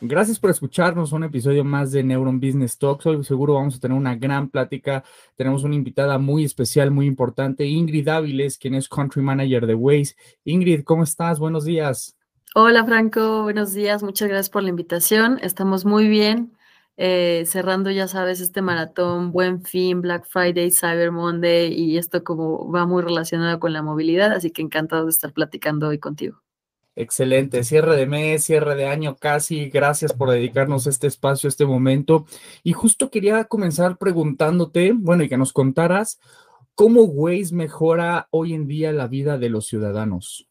Gracias por escucharnos un episodio más de Neuron Business Talks. Hoy seguro vamos a tener una gran plática. Tenemos una invitada muy especial, muy importante, Ingrid Áviles, quien es Country Manager de Waze. Ingrid, ¿cómo estás? Buenos días. Hola Franco, buenos días. Muchas gracias por la invitación. Estamos muy bien. Eh, cerrando, ya sabes, este maratón, Buen Fin, Black Friday, Cyber Monday y esto como va muy relacionado con la movilidad, así que encantado de estar platicando hoy contigo. Excelente, cierre de mes, cierre de año casi. Gracias por dedicarnos este espacio, este momento. Y justo quería comenzar preguntándote, bueno, y que nos contaras cómo Waze mejora hoy en día la vida de los ciudadanos.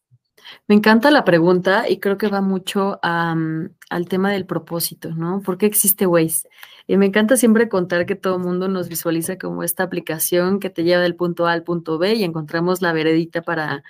Me encanta la pregunta y creo que va mucho al tema del propósito, ¿no? ¿Por qué existe Waze? Y me encanta siempre contar que todo el mundo nos visualiza como esta aplicación que te lleva del punto A al punto B y encontramos la veredita para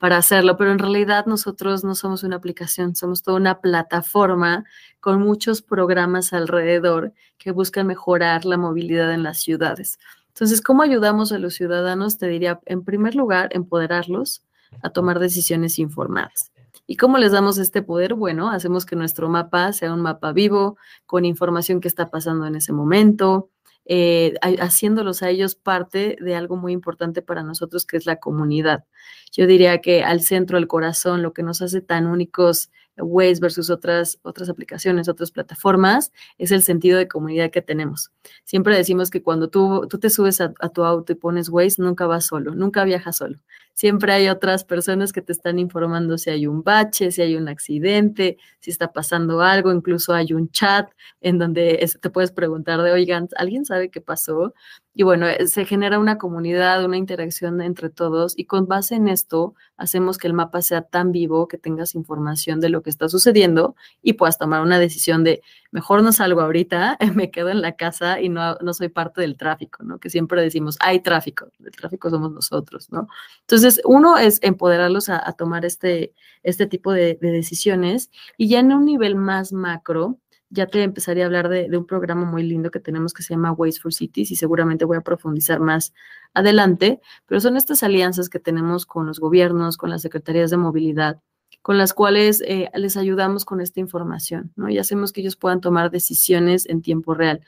para hacerlo, pero en realidad nosotros no somos una aplicación, somos toda una plataforma con muchos programas alrededor que buscan mejorar la movilidad en las ciudades. Entonces, ¿cómo ayudamos a los ciudadanos? Te diría, en primer lugar, empoderarlos a tomar decisiones informadas. ¿Y cómo les damos este poder? Bueno, hacemos que nuestro mapa sea un mapa vivo, con información que está pasando en ese momento, eh, haciéndolos a ellos parte de algo muy importante para nosotros, que es la comunidad. Yo diría que al centro, al corazón, lo que nos hace tan únicos Waze versus otras, otras aplicaciones, otras plataformas, es el sentido de comunidad que tenemos. Siempre decimos que cuando tú, tú te subes a, a, tu auto y pones Waze, nunca vas solo, nunca viajas solo. Siempre hay otras personas que te están informando si hay un bache, si hay un accidente, si está pasando algo, incluso hay un chat en donde te puedes preguntar de, oigan, ¿alguien sabe qué pasó? Y bueno, eh, se genera una comunidad, una interacción entre todos y con base en esto hacemos que el mapa sea tan vivo que tengas información de lo que está sucediendo y puedas tomar una decisión de mejor no salgo ahorita, me quedo en la casa y no, no soy parte del tráfico, ¿no? Que siempre decimos, hay tráfico, el tráfico somos nosotros, ¿no? Entonces, uno es empoderarlos a, tomar este, este tipo de, de decisiones y ya en un nivel más macro, ya te empezaría a hablar de, un programa muy lindo que tenemos que se llama Ways for Cities y seguramente voy a profundizar más adelante, pero son estas alianzas que tenemos con los gobiernos, con las secretarías de movilidad, con las cuales eh, les ayudamos con esta información, ¿no? Y hacemos que ellos puedan tomar decisiones en tiempo real.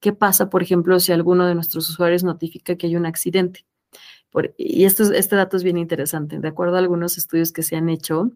¿Qué pasa, por ejemplo, si alguno de nuestros usuarios notifica que hay un accidente? y esto, este dato es bien interesante. De acuerdo a algunos estudios que se han hecho,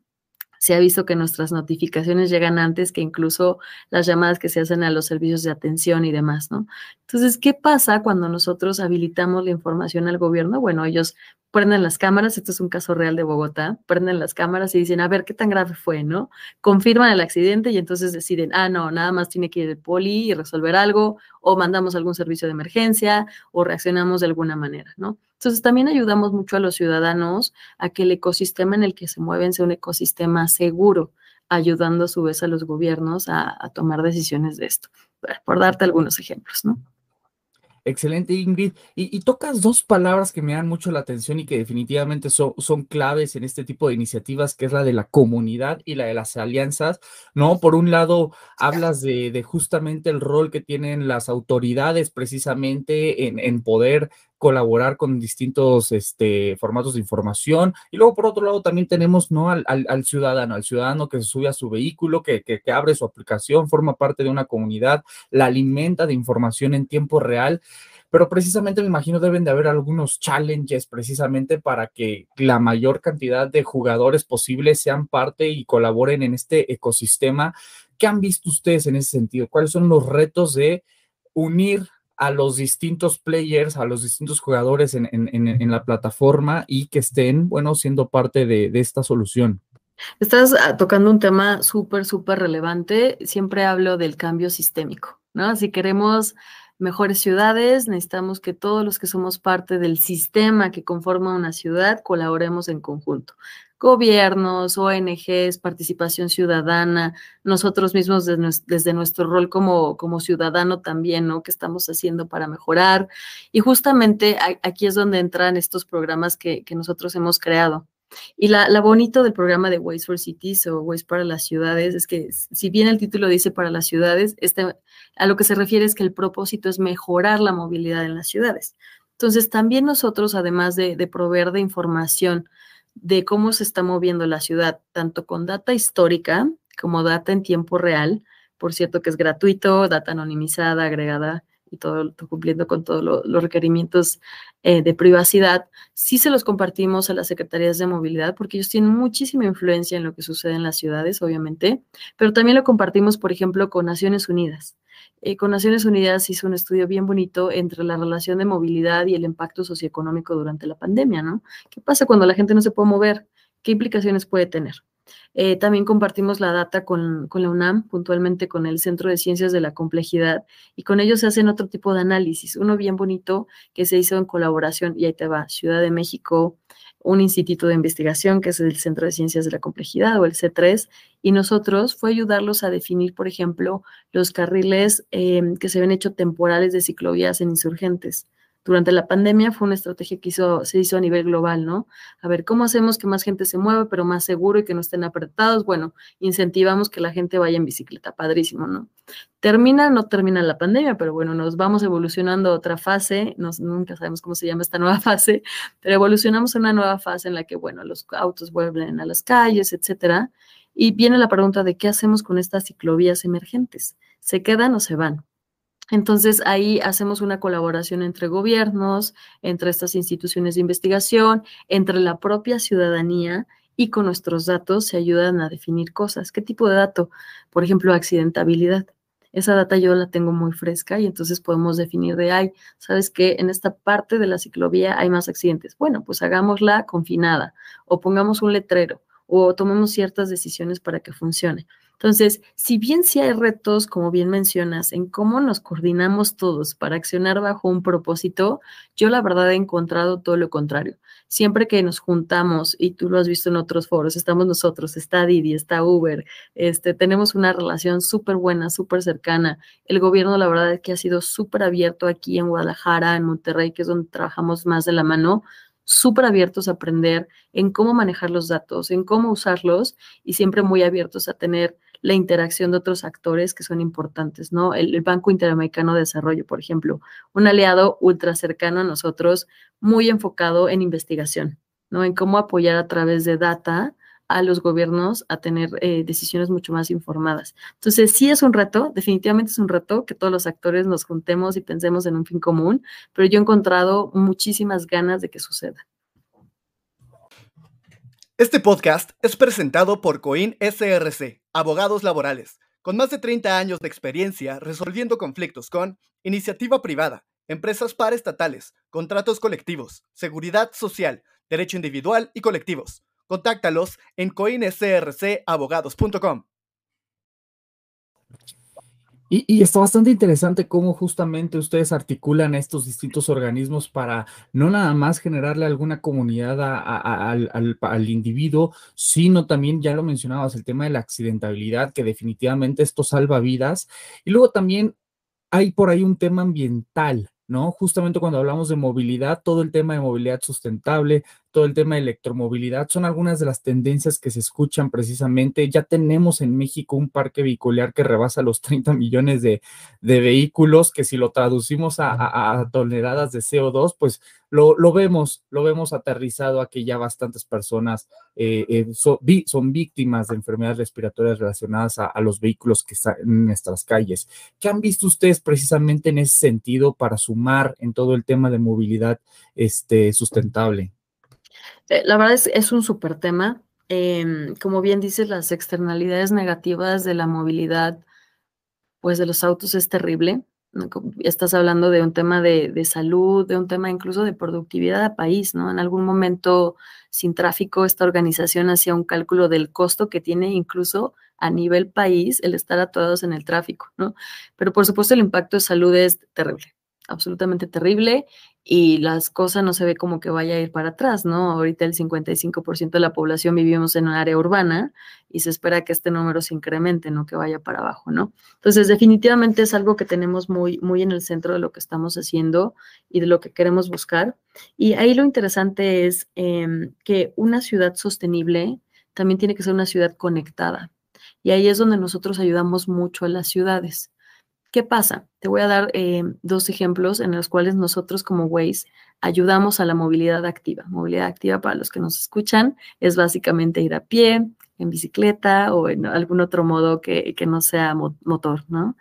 se ha visto que nuestras notificaciones llegan antes que incluso las llamadas que se hacen a los servicios de atención y demás, ¿no? Entonces, ¿qué pasa cuando nosotros habilitamos la información al gobierno? Bueno, ellos prenden las cámaras, esto es un caso real de Bogotá, prenden las cámaras y dicen, a ver, ¿qué tan grave fue, no? Confirman el accidente y entonces deciden, ah, no, nada más tiene que ir el poli y resolver algo, o mandamos algún servicio de emergencia, o reaccionamos de alguna manera, ¿no? Entonces, también ayudamos mucho a los ciudadanos a que el ecosistema en el que se mueven sea un ecosistema seguro, ayudando a su vez a los gobiernos a, tomar decisiones de esto, por darte algunos ejemplos, ¿no? Excelente, Ingrid. Y, tocas dos palabras que me dan mucho la atención y que definitivamente son, son claves en este tipo de iniciativas, que es la de la comunidad y la de las alianzas, ¿no? Por un lado, hablas de, justamente el rol que tienen las autoridades precisamente en, en poder colaborar con distintos este, formatos de información. Y luego, por otro lado, también tenemos ¿no? al, al, ciudadano, al ciudadano que se sube a su vehículo, que, que, que, abre su aplicación, forma parte de una comunidad, la alimenta de información en tiempo real. Pero precisamente me imagino deben de haber algunos challenges precisamente para que la mayor cantidad de jugadores posibles sean parte y colaboren en este ecosistema. ¿Qué han visto ustedes en ese sentido? ¿Cuáles son los retos de unir a los distintos players, a los distintos jugadores en, la plataforma y que estén, bueno, siendo parte de, esta solución. Estás ah, tocando un tema súper, súper relevante. Siempre hablo del cambio sistémico, ¿no? Si queremos mejores ciudades, necesitamos que todos los que somos parte del sistema que conforma una ciudad colaboremos en conjunto. Gobiernos, ONGs, participación ciudadana, nosotros mismos desde, nuestro rol como, ciudadano también, ¿no? ¿Qué estamos haciendo para mejorar? Y justamente aquí es donde entran estos programas que, nosotros hemos creado. Y la, bonito del programa de Ways for Cities o Ways para las ciudades es que si bien el título dice para las ciudades, este, a lo que se refiere es que el propósito es mejorar la movilidad en las ciudades. Entonces, también nosotros, además de, de proveer de información de cómo se está moviendo la ciudad, tanto con data histórica como data en tiempo real, por cierto que es gratuito, data anonimizada, agregada y todo, cumpliendo con todos los requerimientos eh, de privacidad, sí se los compartimos a las secretarías de movilidad porque ellos tienen muchísima influencia en lo que sucede en las ciudades, obviamente, pero también lo compartimos, por ejemplo, con Naciones Unidas. Eh, con Naciones Unidas hizo un estudio bien bonito entre la relación de movilidad y el impacto socioeconómico durante la pandemia, ¿no? ¿Qué pasa cuando la gente no se puede mover? ¿Qué implicaciones puede tener? Eh, también compartimos la data con, la UNAM, puntualmente con el Centro de Ciencias de la Complejidad, y con ellos se hacen otro tipo de análisis, uno bien bonito que se hizo en colaboración, y ahí te va, Ciudad de México, un instituto de investigación que es el Centro de Ciencias de la Complejidad o el C3, y nosotros fue ayudarlos a definir, por ejemplo, los carriles eh, que se ven hecho temporales de ciclovías en insurgentes durante la pandemia fue una estrategia que hizo, se hizo a nivel global, ¿no? A ver, ¿cómo hacemos que más gente se mueva, pero más seguro y que no estén apretados? Bueno, incentivamos que la gente vaya en bicicleta, padrísimo, ¿no? Termina, no termina la pandemia, pero bueno, nos vamos evolucionando a otra fase, nos, nunca sabemos cómo se llama esta nueva fase, pero evolucionamos a una nueva fase en la que, bueno, los autos vuelven a las calles, etcétera. Y viene la pregunta de qué hacemos con estas ciclovías emergentes. ¿Se quedan o se van? Entonces ahí hacemos una colaboración entre gobiernos, entre estas instituciones de investigación, entre la propia ciudadanía y con nuestros datos se ayudan a definir cosas. ¿Qué tipo de dato? Por ejemplo, accidentabilidad. Esa data yo la tengo muy fresca y entonces podemos definir de, ay, ¿sabes qué? En esta parte de la ciclovía hay más accidentes. Bueno, pues hagámosla confinada o pongamos un letrero o tomemos ciertas decisiones para que funcione. Entonces, si bien sí hay retos, como bien mencionas, en cómo nos coordinamos todos para accionar bajo un propósito, yo la verdad he encontrado todo lo contrario. Siempre que nos juntamos, y tú lo has visto en otros foros, estamos nosotros, está Didi, está Uber, este, tenemos una relación súper buena, súper cercana. El gobierno, la verdad es que ha sido súper abierto aquí en Guadalajara, en Monterrey, que es donde trabajamos más de la mano súper abiertos a aprender en cómo manejar los datos, en cómo usarlos y siempre muy abiertos a tener la interacción de otros actores que son importantes, ¿no? El, Banco Interamericano de Desarrollo, por ejemplo, un aliado ultra cercano a nosotros, muy enfocado en investigación, ¿no? En cómo apoyar a través de data a los gobiernos a tener eh, decisiones mucho más informadas. Entonces, sí es un reto, definitivamente es un reto que todos los actores nos juntemos y pensemos en un fin común, pero yo he encontrado muchísimas ganas de que suceda. Este podcast es presentado por Coin SRC, abogados laborales, con más de 30 años de experiencia resolviendo conflictos con iniciativa privada, empresas paraestatales, contratos colectivos, seguridad social, derecho individual y colectivos. Contáctalos en coinsrcabogados.com. Y, está bastante interesante cómo justamente ustedes articulan estos distintos organismos para no nada más generarle alguna comunidad al, individuo, sino también, ya lo mencionabas, el tema de la accidentabilidad, que definitivamente esto salva vidas. Y luego también hay por ahí un tema ambiental, ¿no? Justamente cuando hablamos de movilidad, todo el tema de movilidad sustentable, todo el tema de electromovilidad, son algunas de las tendencias que se escuchan precisamente. Ya tenemos en México un parque vehicular que rebasa los 30 millones de, vehículos, que si lo traducimos a, toneladas de CO2, pues lo, vemos, lo vemos aterrizado a que ya bastantes personas eh, eh, son víctimas de enfermedades respiratorias relacionadas a, los vehículos que están en nuestras calles. ¿Qué han visto ustedes precisamente en ese sentido para sumar en todo el tema de movilidad este, sustentable? Eh, la verdad es, un súper tema. Em, como bien dices, las externalidades negativas de la movilidad, pues de los autos es terrible. Estás hablando de un tema de, salud, de un tema incluso de productividad a país, ¿no? En algún momento, sin tráfico, esta organización hacía un cálculo del costo que tiene incluso a nivel país el estar atorados en el tráfico, ¿no? Pero por supuesto el impacto de salud es terrible absolutamente terrible y las cosas no se ve como que vaya a ir para atrás, ¿no? Ahorita el 55% de la población vivimos en un área urbana y se espera que este número se incremente, no que vaya para abajo, ¿no? Entonces, definitivamente es algo que tenemos muy, muy en el centro de lo que estamos haciendo y de lo que queremos buscar. Y ahí lo interesante es em, que una ciudad sostenible también tiene que ser una ciudad conectada. Y ahí es donde nosotros ayudamos mucho a las ciudades. ¿Qué pasa? Te voy a dar eh, dos ejemplos en los cuales nosotros como Waze ayudamos a la movilidad activa. Movilidad activa para los que nos escuchan es básicamente ir a pie, en bicicleta o en algún otro modo que, no sea motor, ¿no?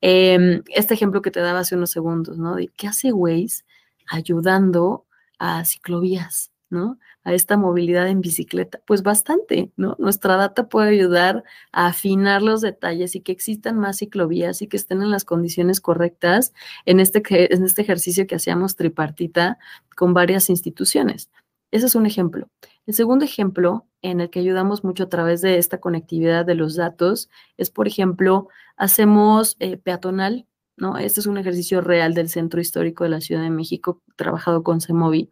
Em, este ejemplo que te daba hace unos segundos, ¿no? Qué hace Waze ayudando a ciclovías, ¿no? A esta movilidad en bicicleta. Pues bastante. Nuestra data puede ayudar a afinar los detalles y que existan más ciclovías y que estén en las condiciones correctas en este, en este ejercicio que hacíamos tripartita con varias instituciones. Ese es un ejemplo. El segundo ejemplo en el que ayudamos mucho a través de esta conectividad de los datos es, por ejemplo, hacemos eh, peatonal, ¿no? Este es un ejercicio real del Centro Histórico de la Ciudad de México, trabajado con CEMOVI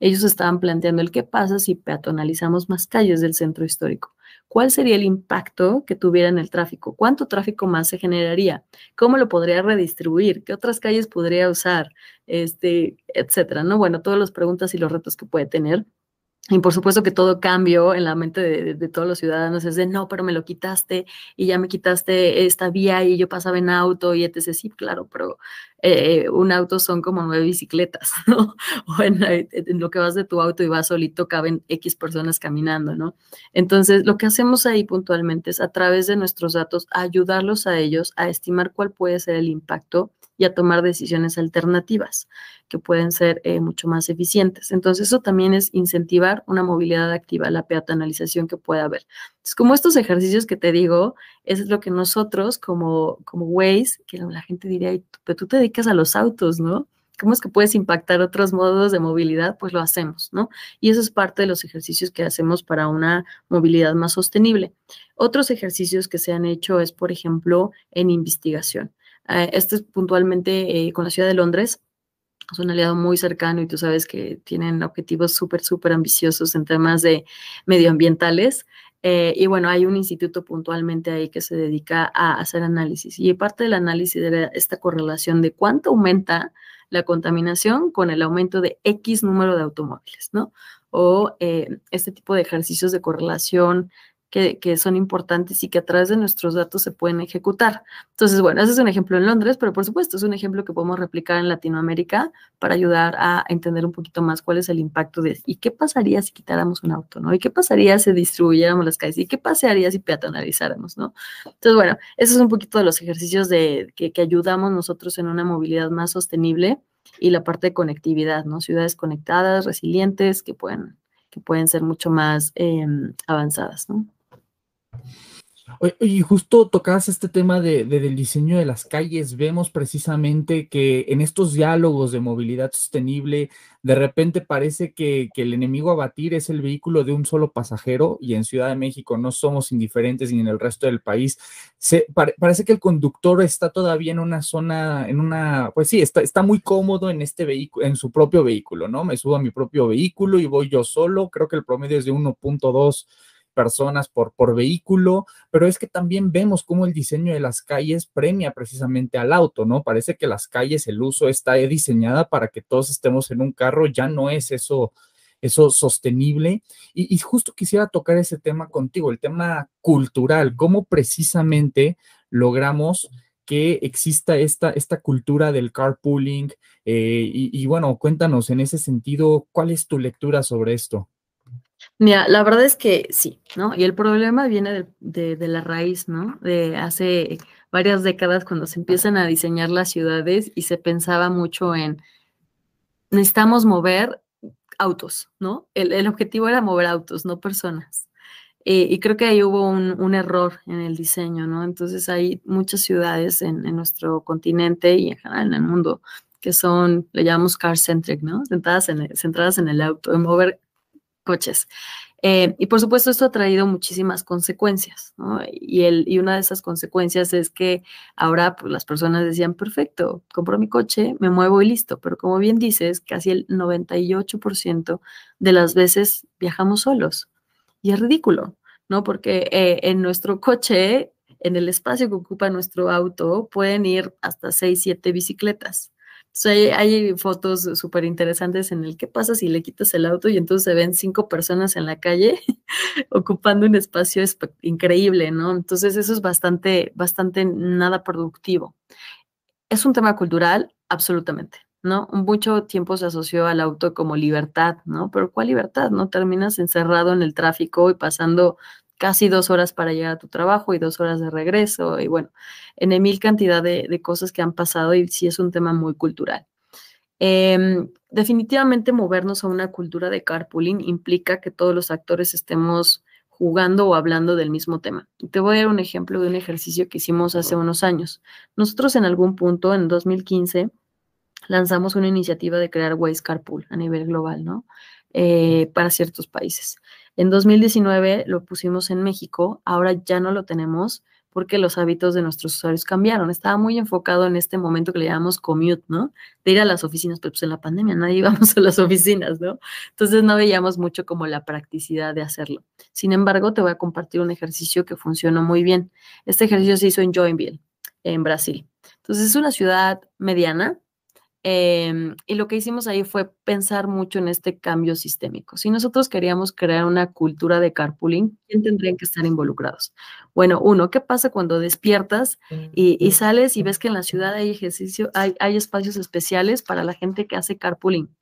ellos estaban planteando el qué pasa si peatonalizamos más calles del centro histórico. ¿Cuál sería el impacto que tuviera en el tráfico? ¿Cuánto tráfico más se generaría? ¿Cómo lo podría redistribuir? ¿Qué otras calles podría usar? Este, etcétera, ¿no? Bueno, todas las preguntas y los retos que puede tener. Y por supuesto que todo cambio en la mente de, todos los ciudadanos es de, no, pero me lo quitaste y ya me quitaste esta vía y yo pasaba en auto y etc. Sí, claro, pero eh, un auto son como nueve bicicletas, ¿no? O en, en, lo que vas de tu auto y vas solito caben X personas caminando, ¿no? Entonces, lo que hacemos ahí puntualmente es a través de nuestros datos ayudarlos a ellos a estimar cuál puede ser el impacto y a tomar decisiones alternativas que pueden ser eh, mucho más eficientes. Entonces, eso también es incentivar una movilidad activa, la peatonalización que pueda haber. Entonces, como estos ejercicios que te digo, es lo que nosotros como, como Waze, que la gente diría, pero tú te dedicas a los autos, ¿no? ¿Cómo es que puedes impactar otros modos de movilidad? Pues lo hacemos, ¿no? Y eso es parte de los ejercicios que hacemos para una movilidad más sostenible. Otros ejercicios que se han hecho es, por ejemplo, en investigación. Eh, este es puntualmente eh, con la ciudad de Londres. Es un aliado muy cercano y tú sabes que tienen objetivos súper, súper ambiciosos en temas de medioambientales. Eh, y bueno, hay un instituto puntualmente ahí que se dedica a hacer análisis. Y parte del análisis de esta correlación de cuánto aumenta la contaminación con el aumento de X número de automóviles, ¿no? O este tipo de ejercicios de correlación que, son importantes y que a través de nuestros datos se pueden ejecutar. Entonces, bueno, ese es un ejemplo en Londres, pero por supuesto es un ejemplo que podemos replicar en Latinoamérica para ayudar a entender un poquito más cuál es el impacto de y qué pasaría si quitáramos un auto, ¿no? Y qué pasaría si distribuyéramos las calles y qué pasaría si peatonalizáramos, ¿no? Entonces, bueno, eso es un poquito de los ejercicios de, que, que ayudamos nosotros en una movilidad más sostenible y la parte de conectividad, ¿no? Ciudades conectadas, resilientes, que pueden, que pueden ser mucho más em, avanzadas, ¿no? Y justo tocabas este tema de, del diseño de las calles, vemos precisamente que en estos diálogos de movilidad sostenible, de repente parece que, el enemigo a batir es el vehículo de un solo pasajero y en Ciudad de México no somos indiferentes ni en el resto del país. Se, parece que el conductor está todavía en una zona, en una, pues sí, está, está muy cómodo en este vehículo, en su propio vehículo, ¿no? Me subo a mi propio vehículo y voy yo solo, creo que el promedio es de 1.2 personas por, por vehículo, pero es que también vemos cómo el diseño de las calles premia precisamente al auto, ¿no? Parece que las calles, el uso está diseñada para que todos estemos en un carro, ya no es eso eso sostenible. Y, justo quisiera tocar ese tema contigo, el tema cultural, cómo precisamente logramos que exista esta, esta cultura del carpooling. Eh, y, bueno, cuéntanos en ese sentido, ¿cuál es tu lectura sobre esto? Mira, la verdad es que sí, ¿no? Y el problema viene de, de, la raíz, ¿no? De hace varias décadas cuando se empiezan a diseñar las ciudades y se pensaba mucho en, necesitamos mover autos, ¿no? El, el objetivo era mover autos, no personas. Eh, y creo que ahí hubo un, un, error en el diseño, ¿no? Entonces hay muchas ciudades en, en, nuestro continente y en general en el mundo que son, le llamamos car-centric, ¿no? Centradas en, centradas en el auto, en mover coches. Eh, y por supuesto esto ha traído muchísimas consecuencias, ¿no? Y, el, y una de esas consecuencias es que ahora pues, las personas decían, perfecto, compro mi coche, me muevo y listo, pero como bien dices, casi el 98% de las veces viajamos solos. Y es ridículo, ¿no? Porque eh, en nuestro coche, en el espacio que ocupa nuestro auto, pueden ir hasta 6, 7 bicicletas hay, fotos súper interesantes en el que pasa si le quitas el auto y entonces se ven cinco personas en la calle ocupando un espacio increíble, ¿no? Entonces eso es bastante, bastante nada productivo. Es un tema cultural, absolutamente, ¿no? Mucho tiempo se asoció al auto como libertad, ¿no? Pero ¿cuál libertad? ¿No? Terminas encerrado en el tráfico y pasando casi dos horas para llegar a tu trabajo y dos horas de regreso y bueno, en mil cantidad de, cosas que han pasado y sí es un tema muy cultural. Em, definitivamente movernos a una cultura de carpooling implica que todos los actores estemos jugando o hablando del mismo tema. Te voy a dar un ejemplo de un ejercicio que hicimos hace unos años. Nosotros en algún punto, en 2015, lanzamos una iniciativa de crear Waze Carpool a nivel global, ¿no? Eh, para ciertos países. En 2019 lo pusimos en México, ahora ya no lo tenemos porque los hábitos de nuestros usuarios cambiaron. Estaba muy enfocado en este momento que le llamamos commute, ¿no? De ir a las oficinas, pero pues en la pandemia nadie íbamos a las oficinas, ¿no? Entonces no veíamos mucho como la practicidad de hacerlo. Sin embargo, te voy a compartir un ejercicio que funcionó muy bien. Este ejercicio se hizo en Joinville, en Brasil. Entonces es una ciudad mediana, Em, y lo que hicimos ahí fue pensar mucho en este cambio sistémico. Si nosotros queríamos crear una cultura de carpooling, ¿quién tendrían que estar involucrados? Bueno, uno, ¿qué pasa cuando despiertas y, sales y ves que en la ciudad hay ejercicio, hay, hay espacios especiales para la gente que hace carpooling?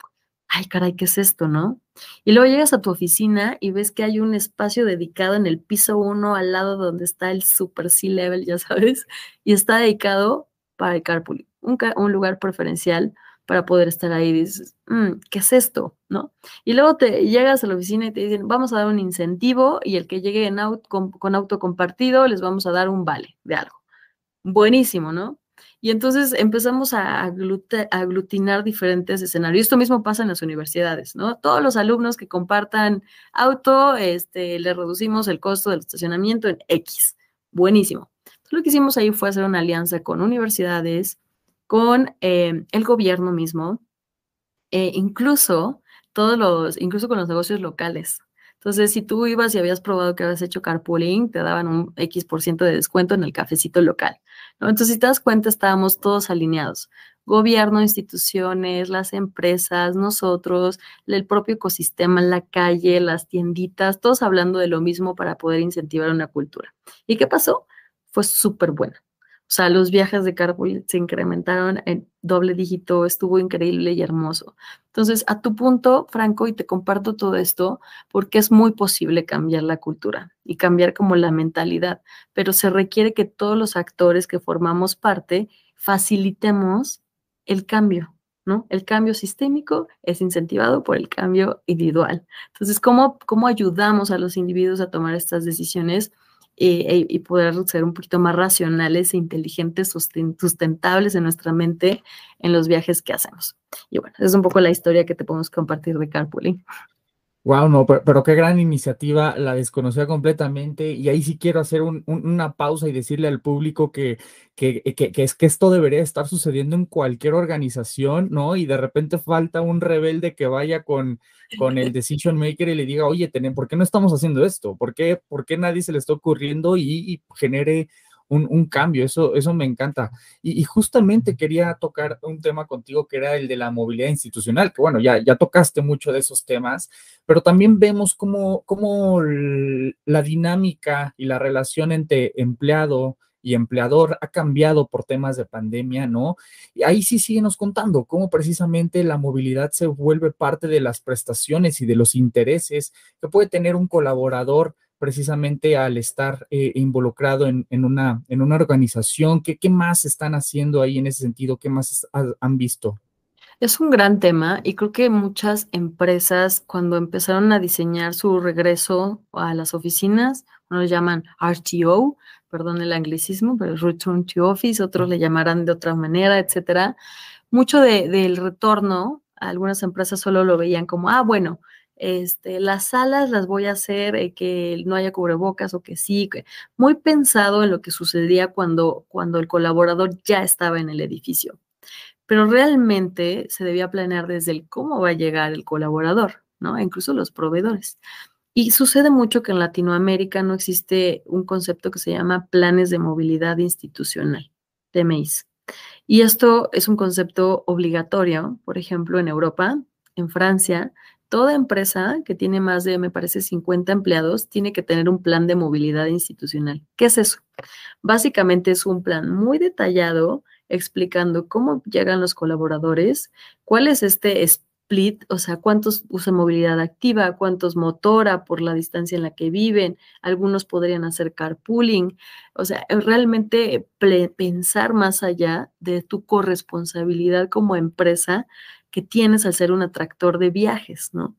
Ay, caray, ¿qué es esto, no? Y luego llegas a tu oficina y ves que hay un espacio dedicado en el piso uno al lado donde está el super C-level, ya sabes, y está dedicado para el carpooling un, lugar preferencial para poder estar ahí. Dices, mm, ¿qué es esto? ¿No? Y luego te llegas a la oficina y te dicen, vamos a dar un incentivo y el que llegue en con, auto compartido les vamos a dar un vale de algo. Buenísimo, ¿no? Y entonces empezamos a aglutinar diferentes escenarios. Esto mismo pasa en las universidades, ¿no? Todos los alumnos que compartan auto, este, le reducimos el costo del estacionamiento en X. Buenísimo. Lo que hicimos ahí fue hacer una alianza con universidades, con eh, el gobierno mismo, e incluso todos los, incluso con los negocios locales. Entonces, si tú ibas y habías probado que habías hecho carpooling, te daban un X por ciento de descuento en el cafecito local. ¿no? Entonces, si te das cuenta, estábamos todos alineados. Gobierno, instituciones, las empresas, nosotros, el propio ecosistema, la calle, las tienditas, todos hablando de lo mismo para poder incentivar una cultura. ¿Y qué pasó? Fue súper buena. O sea, los viajes de carpool se incrementaron en doble dígito, estuvo increíble y hermoso. Entonces, a tu punto, Franco, y te comparto todo esto porque es muy posible cambiar la cultura y cambiar como la mentalidad, pero se requiere que todos los actores que formamos parte facilitemos el cambio, ¿no? El cambio sistémico es incentivado por el cambio individual. Entonces, ¿cómo, cómo ayudamos a los individuos a tomar estas decisiones? Eh, y poder ser un poquito más racionales e inteligentes, sustentables en nuestra mente en los viajes que hacemos. Y bueno, es un poco la historia que te podemos compartir de carpooling. Wow, no, pero, qué gran iniciativa, la desconocía completamente y ahí sí quiero hacer una pausa y decirle al público que, que, que, es que esto debería estar sucediendo en cualquier organización, ¿no? Y de repente falta un rebelde que vaya con, con el decision maker y le diga, oye, ¿por qué no estamos haciendo esto? ¿Por qué, por qué nadie se le está ocurriendo y genere un, cambio, eso, eso me encanta. Y, justamente quería tocar un tema contigo que era el de la movilidad institucional, que bueno, ya, ya tocaste mucho de esos temas, pero también vemos cómo, cómo la dinámica y la relación entre empleado y empleador ha cambiado por temas de pandemia, ¿no? Y ahí sí síguenos contando cómo precisamente la movilidad se vuelve parte de las prestaciones y de los intereses que puede tener un colaborador precisamente al estar eh, involucrado en, una, en una organización? ¿Qué, ¿Qué más están haciendo ahí en ese sentido? ¿Qué más han visto? Es un gran tema y creo que muchas empresas cuando empezaron a diseñar su regreso a las oficinas, unos llaman RTO, perdón el anglicismo, pero Return to Office, otros le llamarán de otra manera, etcétera. Mucho del retorno, algunas empresas solo lo veían como, ah, bueno, este, las salas las voy a hacer eh, que no haya cubrebocas o que sí, muy pensado en lo que sucedía cuando, cuando el colaborador ya estaba en el edificio. Pero realmente se debía planear desde el cómo va a llegar el colaborador, ¿no? incluso los proveedores. Y sucede mucho que en Latinoamérica no existe un concepto que se llama planes de movilidad institucional, TMIs. Y esto es un concepto obligatorio, por ejemplo, en Europa, en Francia, toda empresa que tiene más de, me parece, 50 empleados tiene que tener un plan de movilidad institucional. ¿Qué es eso? Básicamente es un plan muy detallado explicando cómo llegan los colaboradores, cuál es este split, o sea, cuántos usan movilidad activa, cuántos motora por la distancia en la que viven, algunos podrían hacer carpooling, o sea, realmente pensar más allá de tu corresponsabilidad como empresa que tienes al ser un atractor de viajes, ¿no?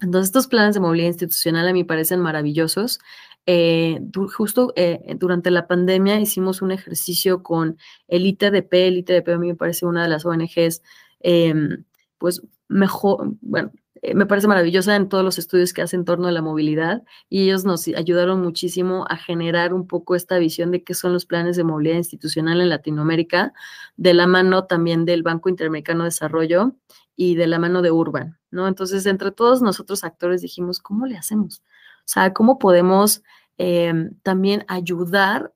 Entonces, estos planes de movilidad institucional a mí parecen maravillosos. Eh, justo eh, durante la pandemia hicimos un ejercicio con el ITDP. El ITDP a mí me parece una de las ONGs, em, pues mejor, bueno, me parece maravillosa en todos los estudios que hace en torno a la movilidad y ellos nos ayudaron muchísimo a generar un poco esta visión de qué son los planes de movilidad institucional en Latinoamérica, de la mano también del Banco Interamericano de Desarrollo y de la mano de Urban, ¿no? Entonces, entre todos nosotros actores dijimos, ¿cómo le hacemos? O sea, ¿cómo podemos em, también ayudar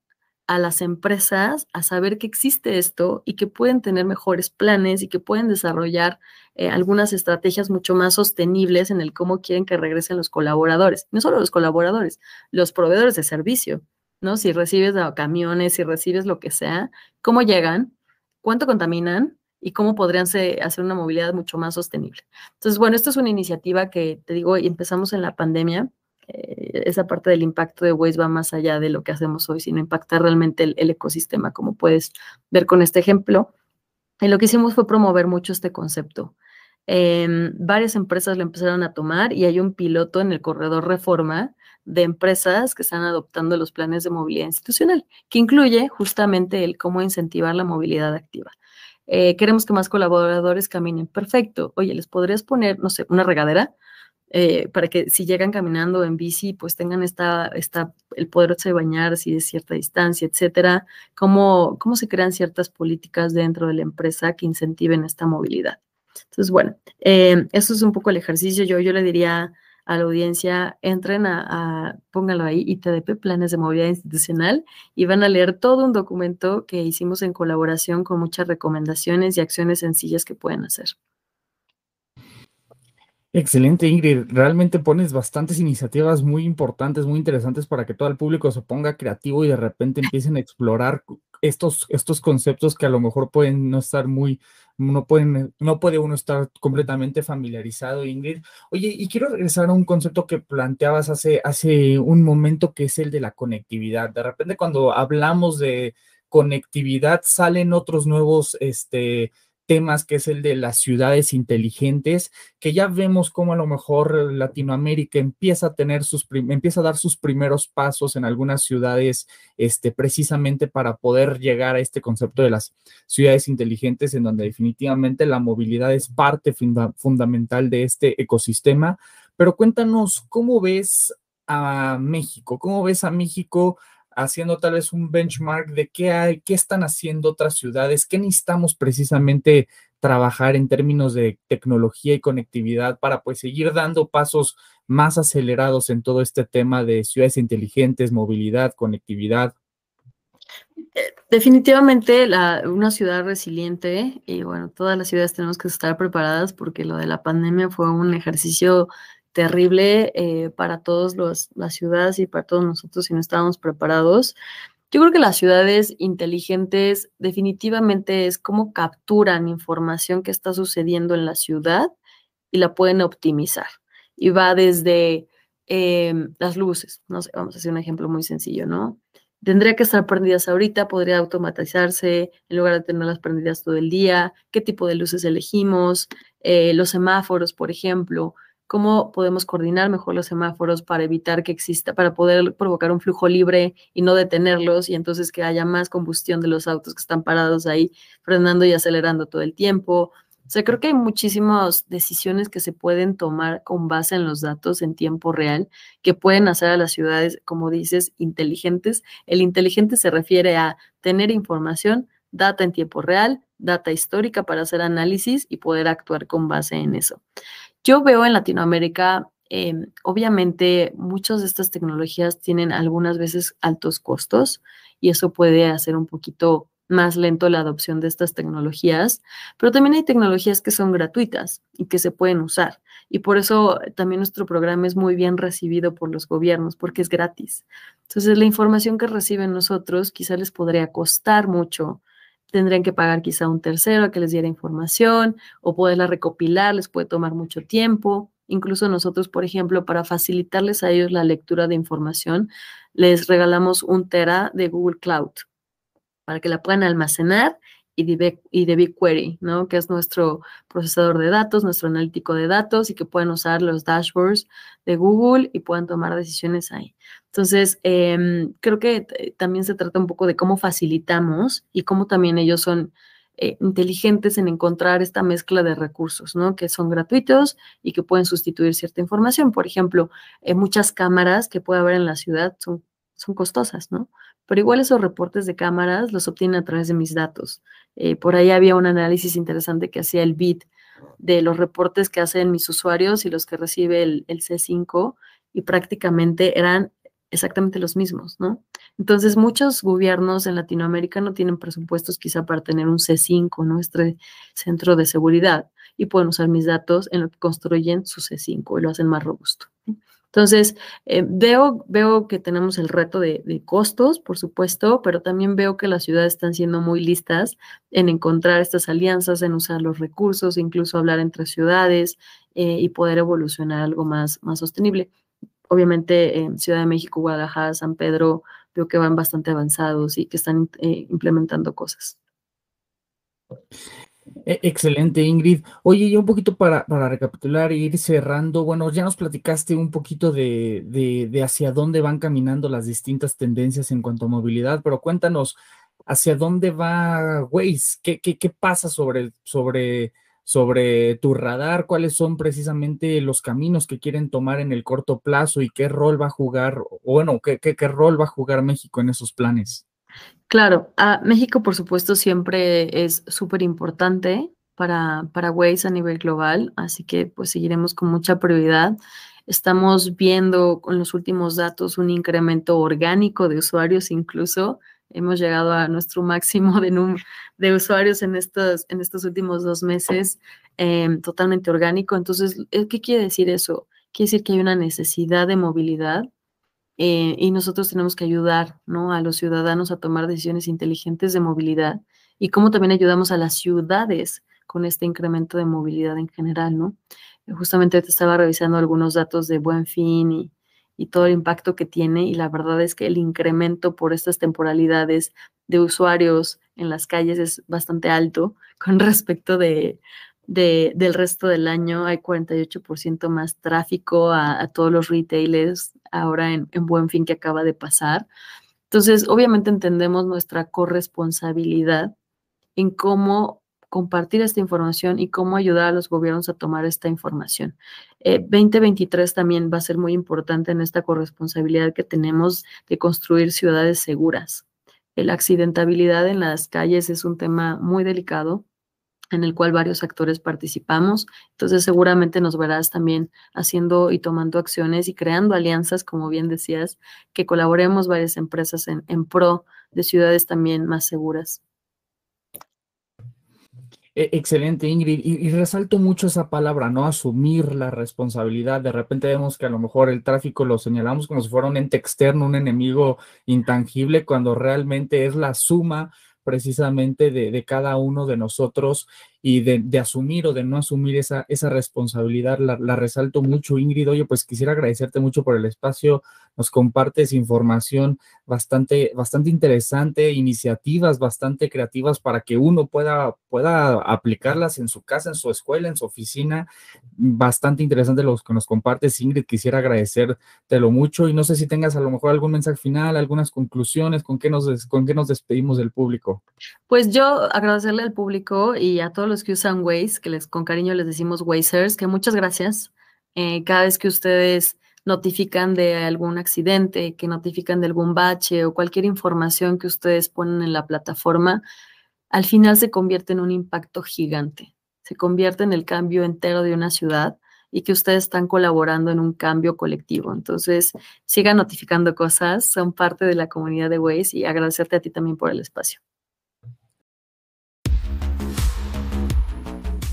a las empresas a saber que existe esto y que pueden tener mejores planes y que pueden desarrollar eh, algunas estrategias mucho más sostenibles en el cómo quieren que regresen los colaboradores. No solo los colaboradores, los proveedores de servicio, ¿no? Si recibes camiones, si recibes lo que sea, cómo llegan, cuánto contaminan y cómo podrían hacer una movilidad mucho más sostenible. Entonces, bueno, esto es una iniciativa que, te digo, empezamos en la pandemia eh, esa parte del impacto de Waze va más allá de lo que hacemos hoy, sino impactar realmente el, ecosistema, como puedes ver con este ejemplo. Y lo que hicimos fue promover mucho este concepto. Em, varias empresas lo empezaron a tomar y hay un piloto en el corredor Reforma de empresas que están adoptando los planes de movilidad institucional, que incluye justamente el cómo incentivar la movilidad activa. Eh, queremos que más colaboradores caminen. Perfecto. Oye, ¿les podrías poner, no sé, una regadera? Eh, para que si llegan caminando en bici, pues tengan esta, esta, el poderse bañar así de cierta distancia, etcétera, cómo, cómo se crean ciertas políticas dentro de la empresa que incentiven esta movilidad. Entonces, bueno, eh, eso es un poco el ejercicio. Yo, yo le diría a la audiencia, entren a, a, pónganlo ahí, ITDP, Planes de Movilidad Institucional, y van a leer todo un documento que hicimos en colaboración con muchas recomendaciones y acciones sencillas que pueden hacer. Excelente, Ingrid. Realmente pones bastantes iniciativas muy importantes, muy interesantes para que todo el público se ponga creativo y de repente empiecen a explorar estos, estos conceptos que a lo mejor pueden no estar muy, no pueden, no puede uno estar completamente familiarizado, Ingrid. Oye, y quiero regresar a un concepto que planteabas hace, hace un momento, que es el de la conectividad. De repente cuando hablamos de conectividad salen otros nuevos, este, temas, que es el de las ciudades inteligentes, que ya vemos cómo a lo mejor Latinoamérica empieza a tener sus, empieza a dar sus primeros pasos en algunas ciudades, este, precisamente para poder llegar a este concepto de las ciudades inteligentes, en donde definitivamente la movilidad es parte fundamental de este ecosistema. Pero cuéntanos, ¿cómo ves a México? ¿Cómo ves a México haciendo tal vez un benchmark de qué hay, qué están haciendo otras ciudades, qué necesitamos precisamente trabajar en términos de tecnología y conectividad para pues seguir dando pasos más acelerados en todo este tema de ciudades inteligentes, movilidad, conectividad. Eh, definitivamente una ciudad resiliente y bueno, todas las ciudades tenemos que estar preparadas porque lo de la pandemia fue un ejercicio terrible eh, para todas las ciudades y para todos nosotros si no estábamos preparados. Yo creo que las ciudades inteligentes definitivamente es cómo capturan información que está sucediendo en la ciudad y la pueden optimizar. Y va desde em, las luces, no sé, vamos a hacer un ejemplo muy sencillo, ¿no? Tendría que estar prendidas ahorita, podría automatizarse en lugar de tenerlas prendidas todo el día, qué tipo de luces elegimos, eh, los semáforos, por ejemplo, cómo podemos coordinar mejor los semáforos para evitar que exista, para poder provocar un flujo libre y no detenerlos y entonces que haya más combustión de los autos que están parados ahí, frenando y acelerando todo el tiempo. O sea, creo que hay muchísimas decisiones que se pueden tomar con base en los datos en tiempo real, que pueden hacer a las ciudades, como dices, inteligentes. El inteligente se refiere a tener información, data en tiempo real, data histórica para hacer análisis y poder actuar con base en eso. Yo veo en Latinoamérica, em, obviamente, muchas de estas tecnologías tienen algunas veces altos costos y eso puede hacer un poquito más lento la adopción de estas tecnologías, pero también hay tecnologías que son gratuitas y que se pueden usar. Y por eso también nuestro programa es muy bien recibido por los gobiernos, porque es gratis. Entonces, la información que reciben nosotros quizá les podría costar mucho. Tendrían que pagar quizá un tercero a que les diera información o poderla recopilar, les puede tomar mucho tiempo. Incluso nosotros, por ejemplo, para facilitarles a ellos la lectura de información, les regalamos un tera de Google Cloud para que la puedan almacenar y de, y de BigQuery, ¿no? Que es nuestro procesador de datos, nuestro analítico de datos y que puedan usar los dashboards de Google y puedan tomar decisiones ahí. Entonces, em, creo que también se trata un poco de cómo facilitamos y cómo también ellos son eh, inteligentes en encontrar esta mezcla de recursos, ¿no? Que son gratuitos y que pueden sustituir cierta información. Por ejemplo, eh, muchas cámaras que puede haber en la ciudad son, son costosas, ¿no? pero igual esos reportes de cámaras los obtienen a través de mis datos. Eh, por ahí había un análisis interesante que hacía el BID de los reportes que hacen mis usuarios y los que recibe el, C5 y prácticamente eran exactamente los mismos, ¿no? Entonces, muchos gobiernos en Latinoamérica no tienen presupuestos quizá para tener un C5, nuestro centro de seguridad, y pueden usar mis datos en lo que construyen su C5 y lo hacen más robusto. Entonces, eh, veo, veo que tenemos el reto de, costos, por supuesto, pero también veo que las ciudades están siendo muy listas en encontrar estas alianzas, en usar los recursos, incluso hablar entre ciudades eh, y poder evolucionar algo más, más sostenible. Obviamente, en Ciudad de México, Guadalajara, San Pedro, veo que van bastante avanzados y que están eh, implementando cosas. E, excelente, Ingrid. Oye, un poquito para, para recapitular e ir cerrando, bueno, ya nos platicaste un poquito de, de, hacia dónde van caminando las distintas tendencias en cuanto a movilidad, pero cuéntanos, ¿hacia dónde va Waze? ¿Qué, qué, qué pasa sobre, sobre, sobre tu radar? ¿Cuáles son precisamente los caminos que quieren tomar en el corto plazo y qué rol va a jugar, bueno, qué, qué, qué rol va a jugar México en esos planes? Claro, a México, por supuesto, siempre es súper importante para, para Waze a nivel global, así que pues seguiremos con mucha prioridad. Estamos viendo con los últimos datos un incremento orgánico de usuarios, incluso hemos llegado a nuestro máximo de, de usuarios en estos, en estos últimos dos meses, em, totalmente orgánico. Entonces, ¿qué quiere decir eso? Quiere decir que hay una necesidad de movilidad eh, y nosotros tenemos que ayudar ¿no? a los ciudadanos a tomar decisiones inteligentes de movilidad y cómo también ayudamos a las ciudades con este incremento de movilidad en general, ¿no? Eh, justamente te estaba revisando algunos datos de Buen Fin y, y todo el impacto que tiene y la verdad es que el incremento por estas temporalidades de usuarios en las calles es bastante alto con respecto de, del resto del año hay 48% más tráfico a, todos los retailers ahora en, en Buen Fin que acaba de pasar. Entonces, obviamente entendemos nuestra corresponsabilidad en cómo compartir esta información y cómo ayudar a los gobiernos a tomar esta información. 2023 eh, también va a ser muy importante en esta corresponsabilidad que tenemos de construir ciudades seguras. La accidentabilidad en las calles es un tema muy delicado en el cual varios actores participamos. Entonces seguramente nos verás también haciendo y tomando acciones y creando alianzas, como bien decías, que colaboremos varias empresas en, pro de ciudades también más seguras. E, excelente, Ingrid. Y, resalto mucho esa palabra, ¿no? Asumir la responsabilidad. De repente vemos que a lo mejor el tráfico lo señalamos como si fuera un ente externo, un enemigo intangible, cuando realmente es la suma precisamente de, de, cada uno de nosotros y de, asumir o de no asumir esa, esa responsabilidad. La, resalto mucho, Ingrid. Oye, pues quisiera agradecerte mucho por el espacio. Nos compartes información bastante, bastante interesante, iniciativas bastante creativas para que uno pueda, pueda aplicarlas en su casa, en su escuela, en su oficina. Bastante interesante lo que nos compartes, Ingrid. Quisiera agradecértelo mucho y no sé si tengas a lo mejor algún mensaje final, algunas conclusiones, con qué nos, con qué nos despedimos del público. Pues yo agradecerle al público y a todos los que usan Waze, que les con cariño les decimos Wazers, que muchas gracias. Eh, cada vez que ustedes notifican de algún accidente, que notifican de algún bache o cualquier información que ustedes ponen en la plataforma, al final se convierte en un impacto gigante. Se convierte en el cambio entero de una ciudad y que ustedes están colaborando en un cambio colectivo. Entonces, sigan notificando cosas, son parte de la comunidad de Waze y agradecerte a ti también por el espacio.